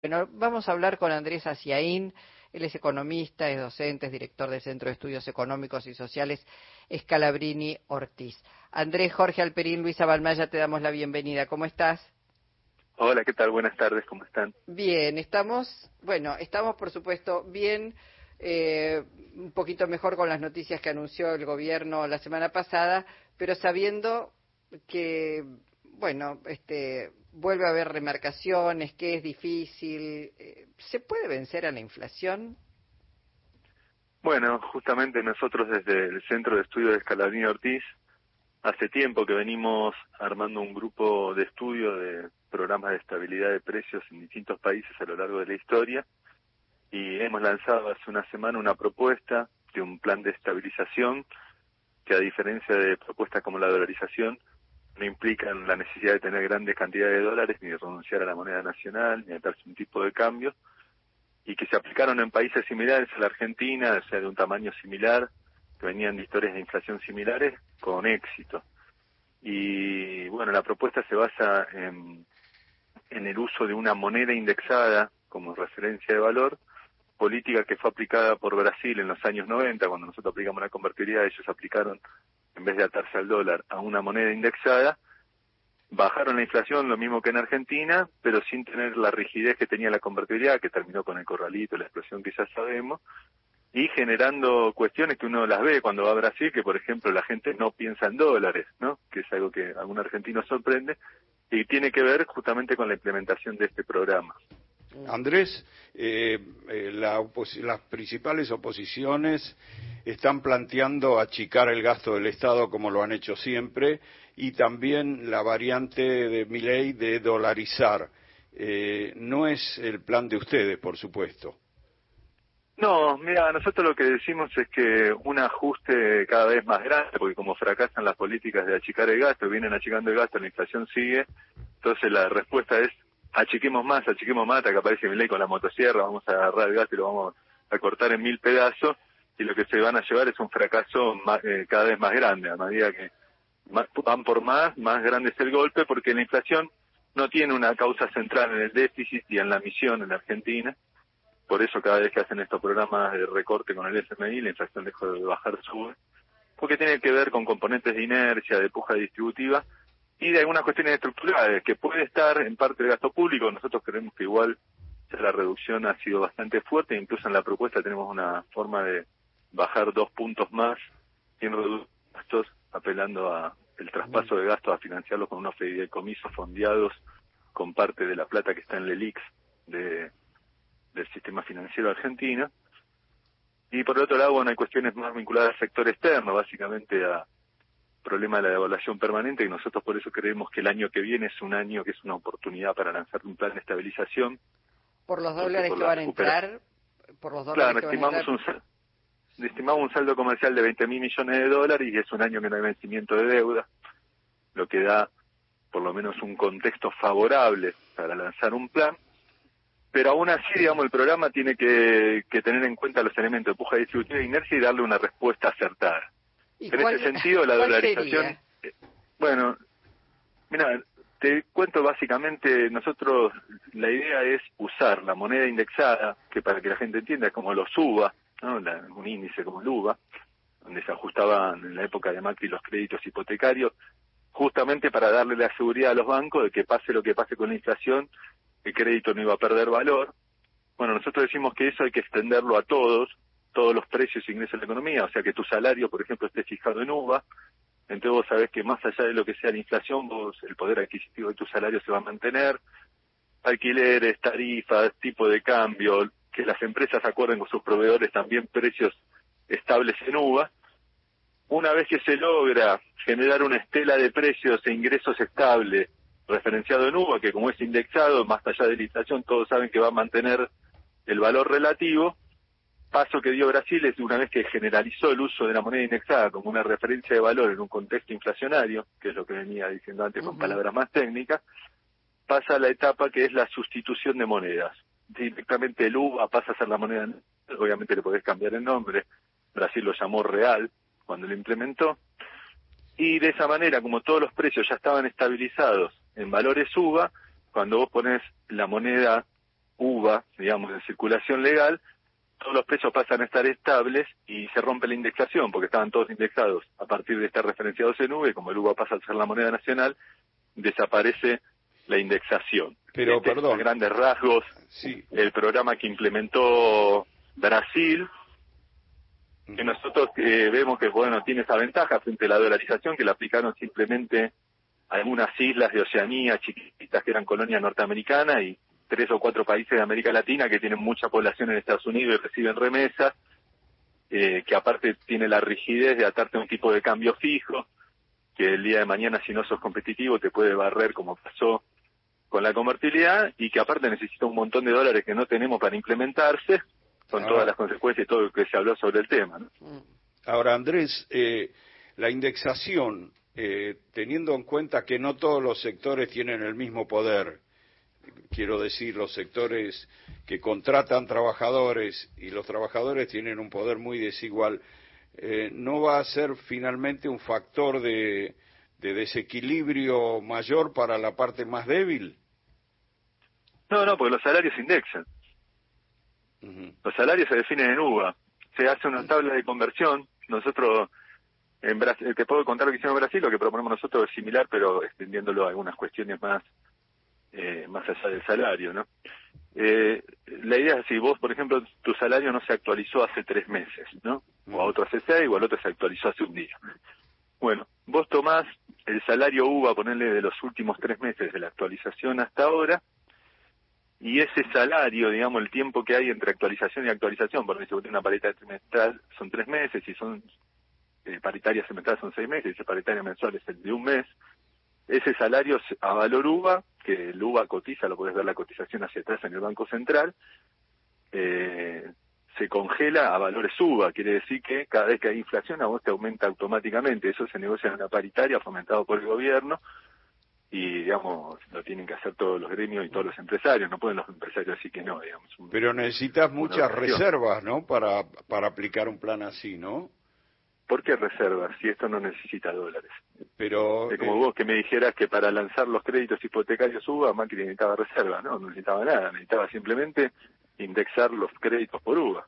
Bueno, vamos a hablar con Andrés Aciaín. Él es economista, es docente, es director del Centro de Estudios Económicos y Sociales Escalabrini Ortiz. Andrés, Jorge Alperín, Luisa Balmaya, te damos la bienvenida. ¿Cómo estás? Hola, ¿qué tal? Buenas tardes, ¿cómo están? Bien, estamos, bueno, estamos por supuesto bien, eh, un poquito mejor con las noticias que anunció el gobierno la semana pasada, pero sabiendo que, bueno, este, vuelve a haber remarcaciones, que es difícil. Eh, ¿Se puede vencer a la inflación? Bueno, justamente nosotros desde el Centro de Estudio de Escalabrini Ortiz, hace tiempo que venimos armando un grupo de estudio de programas de estabilidad de precios en distintos países a lo largo de la historia y hemos lanzado hace una semana una propuesta de un plan de estabilización que a diferencia de propuestas como la dolarización no implican la necesidad de tener grandes cantidades de dólares, ni de renunciar a la moneda nacional, ni a darse un tipo de cambio, y que se aplicaron en países similares a la Argentina, o sea, de un tamaño similar, que venían de historias de inflación similares, con éxito. Y bueno, la propuesta se basa en, en el uso de una moneda indexada como referencia de valor, política que fue aplicada por Brasil en los años 90, cuando nosotros aplicamos la convertibilidad, ellos aplicaron en vez de atarse al dólar a una moneda indexada, bajaron la inflación lo mismo que en Argentina, pero sin tener la rigidez que tenía la convertibilidad, que terminó con el corralito, la explosión que ya sabemos, y generando cuestiones que uno las ve cuando va a Brasil, que por ejemplo la gente no piensa en dólares, ¿no? que es algo que a algún argentino sorprende, y tiene que ver justamente con la implementación de este programa. Andrés, eh, eh, las principales oposiciones están planteando achicar el gasto del Estado como lo han hecho siempre y también la variante de mi ley de dolarizar. Eh, no es el plan de ustedes, por supuesto. No, mira, nosotros lo que decimos es que un ajuste cada vez más grande, porque como fracasan las políticas de achicar el gasto, vienen achicando el gasto, la inflación sigue, entonces la respuesta es achiquemos más, achiquemos más, hasta que aparece mi ley con la motosierra, vamos a agarrar el gasto y lo vamos a cortar en mil pedazos, y lo que se van a llevar es un fracaso eh, cada vez más grande, a medida que van por más, más grande es el golpe, porque la inflación no tiene una causa central en el déficit y en la misión en Argentina, por eso cada vez que hacen estos programas de recorte con el FMI, la inflación dejó de bajar, sube, porque tiene que ver con componentes de inercia, de puja distributiva, y de algunas cuestiones estructurales, que puede estar en parte del gasto público, nosotros creemos que igual la reducción ha sido bastante fuerte, incluso en la propuesta tenemos una forma de bajar dos puntos más sin reducir gastos, apelando a el traspaso de gastos a financiarlos con unos fideicomisos fondeados con parte de la plata que está en el ELIX de, del sistema financiero argentino. Y por el otro lado, bueno, hay cuestiones más vinculadas al sector externo, básicamente a problema de la devaluación permanente, y nosotros por eso creemos que el año que viene es un año que es una oportunidad para lanzar un plan de estabilización. Por los dólares que van a entrar, por los dólares claro, estimamos un estimamos un saldo comercial de 20 mil millones de dólares y es un año que no hay vencimiento de deuda, lo que da por lo menos un contexto favorable para lanzar un plan. Pero aún así, digamos, el programa tiene que, tener en cuenta los elementos de puja distributiva e inercia y darle una respuesta acertada. En ese sentido, la dolarización... Eh, bueno, mira, te cuento básicamente, nosotros la idea es usar la moneda indexada, que para que la gente entienda es como lo suba, un índice como el UVA, donde se ajustaban en la época de Macri los créditos hipotecarios, justamente para darle la seguridad a los bancos de que pase lo que pase con la inflación, el crédito no iba a perder valor. Bueno, nosotros decimos que eso hay que extenderlo a todos, todos los precios e ingresos de la economía, o sea que tu salario, por ejemplo, esté fijado en UVA, entonces vos sabés que más allá de lo que sea la inflación, vos el poder adquisitivo de tu salario se va a mantener, alquileres, tarifas, tipo de cambio, que las empresas acuerden con sus proveedores también precios estables en UVA. Una vez que se logra generar una estela de precios e ingresos estable referenciado en UVA, que como es indexado, más allá de la inflación, todos saben que va a mantener el valor relativo, paso que dio Brasil es una vez que generalizó el uso de la moneda indexada como una referencia de valor en un contexto inflacionario, que es lo que venía diciendo antes con palabras más técnicas, pasa a la etapa que es la sustitución de monedas directamente el UVA pasa a ser la moneda, obviamente le podés cambiar el nombre, Brasil lo llamó real cuando lo implementó, y de esa manera, como todos los precios ya estaban estabilizados en valores UVA, cuando vos pones la moneda UVA, digamos, en circulación legal, todos los precios pasan a estar estables y se rompe la indexación, porque estaban todos indexados a partir de estar referenciados en UVA, como el UVA pasa a ser la moneda nacional, desaparece la indexación. Pero, Este, perdón. a grandes rasgos, Sí. el programa que implementó Brasil, que nosotros eh, vemos que bueno tiene esa ventaja frente a la dolarización que la aplicaron simplemente a algunas islas de Oceanía chiquitas que eran colonia norteamericana y tres o cuatro países de América Latina que tienen mucha población en Estados Unidos y reciben remesas, eh, que aparte tiene la rigidez de atarte a un tipo de cambio fijo, que el día de mañana si no sos competitivo te puede barrer como pasó con la convertibilidad y que aparte necesita un montón de dólares que no tenemos para implementarse, con Ah. todas las consecuencias y todo lo que se habló sobre el tema. ¿no? Mm. Ahora, Andrés, eh, la indexación, eh, teniendo en cuenta que no todos los sectores tienen el mismo poder, quiero decir, los sectores que contratan trabajadores y los trabajadores tienen un poder muy desigual, eh, ¿no va a ser finalmente un factor de, de desequilibrio mayor para la parte más débil? No, no, porque los salarios se indexan. Los salarios se definen en UVA. Se hace una tabla de conversión. Nosotros, en Brasil, te puedo contar lo que hicimos en Brasil, lo que proponemos nosotros es similar, pero extendiéndolo a algunas cuestiones más, eh, más allá del salario, ¿no? Eh, la idea es si vos, por ejemplo, tu salario no se actualizó hace tres meses, ¿no? O a otro hace seis, o al otro se actualizó hace un día. Bueno, vos tomás el salario UVA, ponerle de los últimos tres meses de la actualización hasta ahora, y ese salario, digamos, el tiempo que hay entre actualización y actualización, porque si vos tenés una paritaria trimestral son tres meses, y son eh, paritarias semestrales son seis meses, y paritaria mensual es el de un mes, ese salario a valor UVA, que el UVA cotiza, lo podés ver la cotización hacia atrás en el Banco Central, eh, se congela a valores UVA, quiere decir que cada vez que hay inflación a vos te aumenta automáticamente, eso se negocia en una paritaria fomentado por el gobierno, y digamos lo tienen que hacer todos los gremios y todos los empresarios no pueden los empresarios decir que no digamos Un- Pero necesitas muchas reservas, ¿no? Para, para aplicar un plan así, ¿no? ¿por qué reservas si esto no necesita dólares? Pero es como eh, vos que me dijeras que para lanzar los créditos hipotecarios UVA Macri necesitaba reserva no no necesitaba nada necesitaba simplemente indexar los créditos por UVA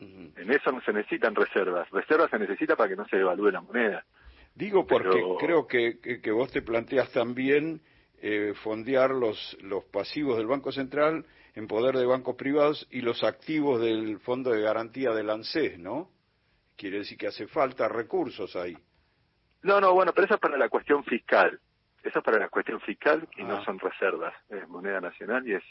en eso no se necesitan reservas reservas se necesita para que no se devalúe la moneda Digo porque Pero- creo que, que, que vos te planteas también eh, fondear los, los pasivos del Banco Central en poder de bancos privados y los activos del Fondo de Garantía del ANSES, ¿no? Quiere decir que hace falta recursos ahí. No, no, bueno, pero eso es para la cuestión fiscal. Eso es para la cuestión fiscal y Ah. no son reservas. Es moneda nacional y es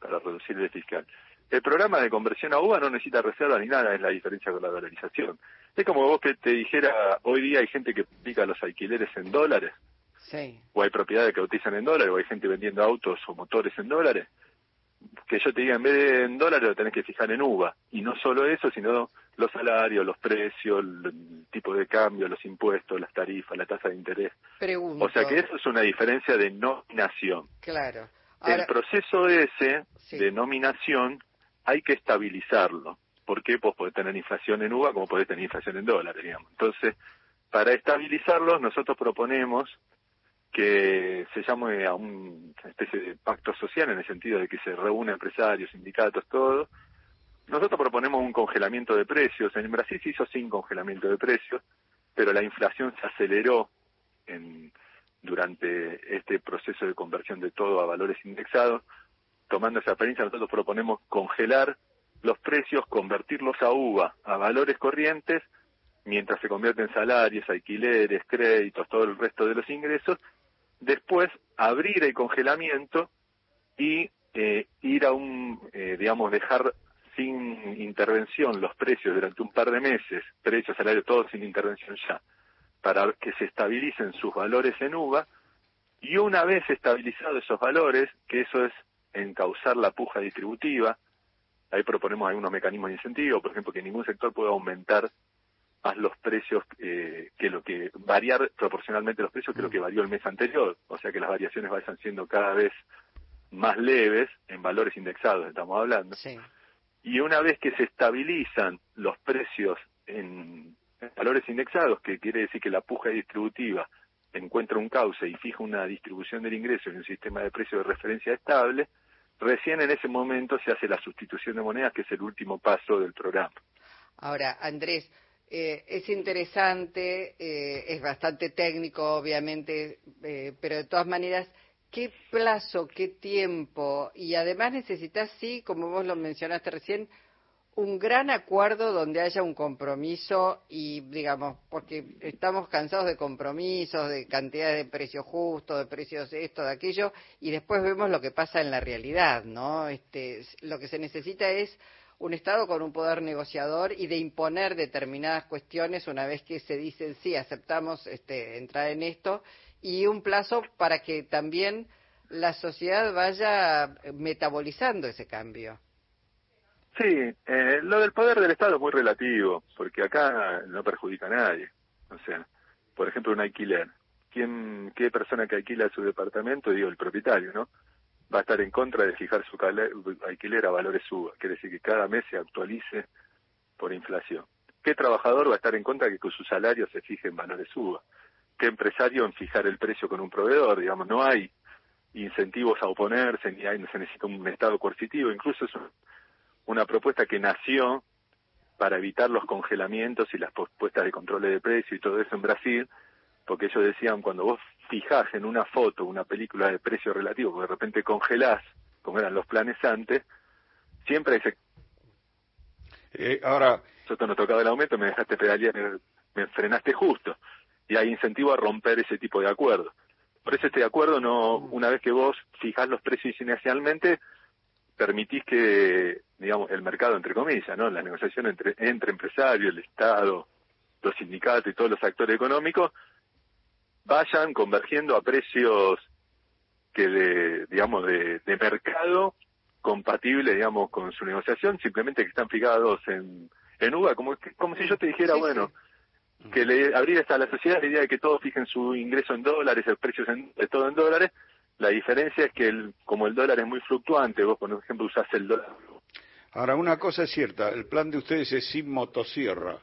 para reducir el fiscal. El programa de conversión a UVA no necesita reserva ni nada, es la diferencia con la dolarización. Es como vos que te dijera, hoy día hay gente que publica los alquileres en dólares, Sí. o hay propiedades que cotizan en dólares, o hay gente vendiendo autos o motores en dólares. Que yo te diga, en vez de en dólares lo tenés que fijar en UVA. Y no solo eso, sino los salarios, los precios, el tipo de cambio, los impuestos, las tarifas, la tasa de interés. Pregunto. O sea que eso es una diferencia de nominación. Claro. El proceso ese Sí. de nominación hay que estabilizarlo. ¿Por qué? Pues podés tener inflación en UVA como podés tener inflación en dólares, digamos. Entonces, para estabilizarlos, nosotros proponemos que se llame a un- una especie de pacto social en el sentido de que se reúnen empresarios, sindicatos, todo. Nosotros proponemos un congelamiento de precios. En Brasil se hizo sin congelamiento de precios, pero la inflación se aceleró en, durante este proceso de conversión de todo a valores indexados. Tomando esa experiencia, nosotros proponemos congelar los precios, convertirlos a UVA, a valores corrientes, mientras se convierte en salarios, alquileres, créditos, todo el resto de los ingresos, después abrir el congelamiento y eh, ir a un, eh, digamos, dejar sin intervención los precios durante un par de meses, precios, salarios, todo sin intervención ya, para que se estabilicen sus valores en UVA, y una vez estabilizados esos valores, que eso es encauzar la puja distributiva, ahí proponemos algunos mecanismos de incentivo, por ejemplo, que ningún sector pueda aumentar más los precios eh, que lo que variar proporcionalmente los precios que lo que varió el mes anterior, o sea que las variaciones vayan siendo cada vez más leves en valores indexados, estamos hablando. sí. Y una vez que se estabilizan los precios en, en valores indexados, que quiere decir que la puja distributiva encuentra un cauce y fija una distribución del ingreso en un sistema de precios de referencia estable, recién en ese momento se hace la sustitución de monedas, que es el último paso del programa. Ahora, Andrés, eh, es interesante, eh, es bastante técnico, obviamente, eh, pero de todas maneras, ¿qué plazo, qué tiempo? Y además necesitas, sí, como vos lo mencionaste recién, un gran acuerdo donde haya un compromiso y, digamos, porque estamos cansados de compromisos, de cantidades de precios justos, de precios de esto, de aquello, y después vemos lo que pasa en la realidad, ¿no? Este, lo que se necesita es un Estado con un poder negociador y de imponer determinadas cuestiones una vez que se dicen sí, aceptamos este, entrar en esto, y un plazo para que también la sociedad vaya metabolizando ese cambio. Sí, eh, lo del poder del Estado es muy relativo, porque acá no perjudica a nadie. O sea, por ejemplo, un alquiler. ¿Quién, ¿Qué persona que alquila su departamento? Digo, el propietario, ¿no? Va a estar en contra de fijar su alquiler a valores suba. Quiere decir que cada mes se actualice por inflación. ¿Qué trabajador va a estar en contra de que su salario se fije en valores suba? ¿Qué empresario en fijar el precio con un proveedor? Digamos, no hay incentivos a oponerse, ni hay, se necesita un Estado coercitivo. Incluso eso una propuesta que nació para evitar los congelamientos y las propuestas de control de precio y todo eso en Brasil, porque ellos decían, cuando vos fijás en una foto una película de precio relativo, porque de repente congelás, como eran los planes antes, siempre ese... Eh, ahora... Yo no tocaba el aumento, me dejaste pedalear, me, me frenaste justo. Y hay incentivo a romper ese tipo de acuerdo. Por eso este acuerdo no, una vez que vos fijás los precios inicialmente, permitís que, digamos, el mercado, entre comillas, ¿no? La negociación entre, entre empresarios, el Estado, los sindicatos y todos los actores económicos vayan convergiendo a precios que de, digamos, de, de mercado compatible, digamos, con su negociación, simplemente que están fijados en, en UVA, como, como si yo te dijera, bueno, que le abrir a la sociedad la idea de que todos fijen su ingreso en dólares, el precio de todo en dólares, la diferencia es que el, como el dólar es muy fluctuante, vos por ejemplo usás el dólar. Ahora, una cosa es cierta, el plan de ustedes es sin motosierra.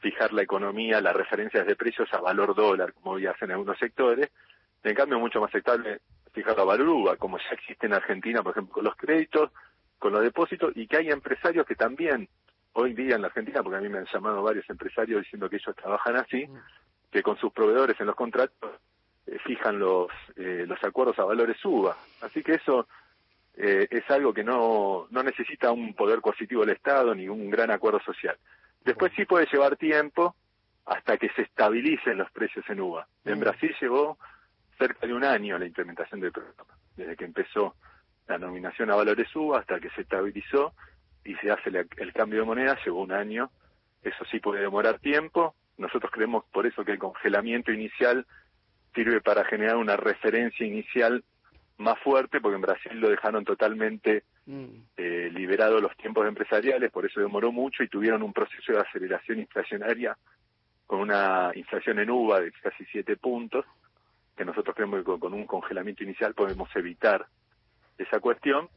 Fijar la economía, las referencias de precios a valor dólar, como ya hacen algunos sectores. En cambio, es mucho más aceptable fijar a valor UVA, como ya existe en Argentina, por ejemplo, con los créditos, con los depósitos, y que hay empresarios que también, hoy día en la Argentina, porque a mí me han llamado varios empresarios diciendo que ellos trabajan así, mm. que con sus proveedores en los contratos eh, fijan los, eh, los acuerdos a valores suba. Así que eso eh, es algo que no, no necesita un poder coercitivo del Estado ni un gran acuerdo social. Después sí puede llevar tiempo hasta que se estabilicen los precios en uva. En mm. Brasil llevó cerca de un año la implementación del programa, desde que empezó la nominación a valores uva hasta que se estabilizó y se hace el cambio de moneda, llevó un año. Eso sí puede demorar tiempo. Nosotros creemos por eso que el congelamiento inicial sirve para generar una referencia inicial más fuerte, porque en Brasil lo dejaron totalmente mm. eh, liberado los tiempos empresariales, por eso demoró mucho y tuvieron un proceso de aceleración inflacionaria con una inflación en uva de casi siete puntos, que nosotros creemos que con un congelamiento inicial podemos evitar esa cuestión,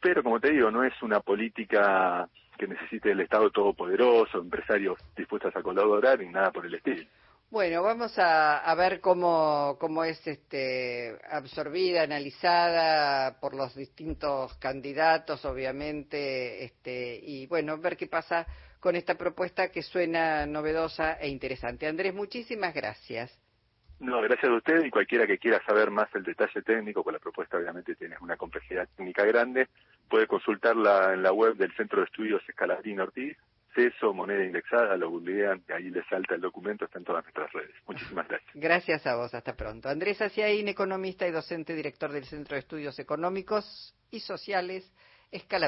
pero como te digo, no es una política que necesite el Estado todopoderoso, empresarios dispuestos a colaborar, ni nada por el estilo. Bueno, vamos a, ver cómo, cómo es este, absorbida, analizada por los distintos candidatos, obviamente, este, y bueno, ver qué pasa con esta propuesta que suena novedosa e interesante. Andrés, muchísimas gracias. No, gracias a usted y cualquiera que quiera saber más el detalle técnico, pues la propuesta obviamente tiene una complejidad técnica grande, puede consultarla en la web del Centro de Estudios Escaladín Ortiz, acceso, moneda indexada, lo googlean, ahí les salta el documento, está en todas nuestras redes. Muchísimas gracias. Gracias a vos, hasta pronto. Andrés Aciaín, economista y docente director del Centro de Estudios Económicos y Sociales, Escala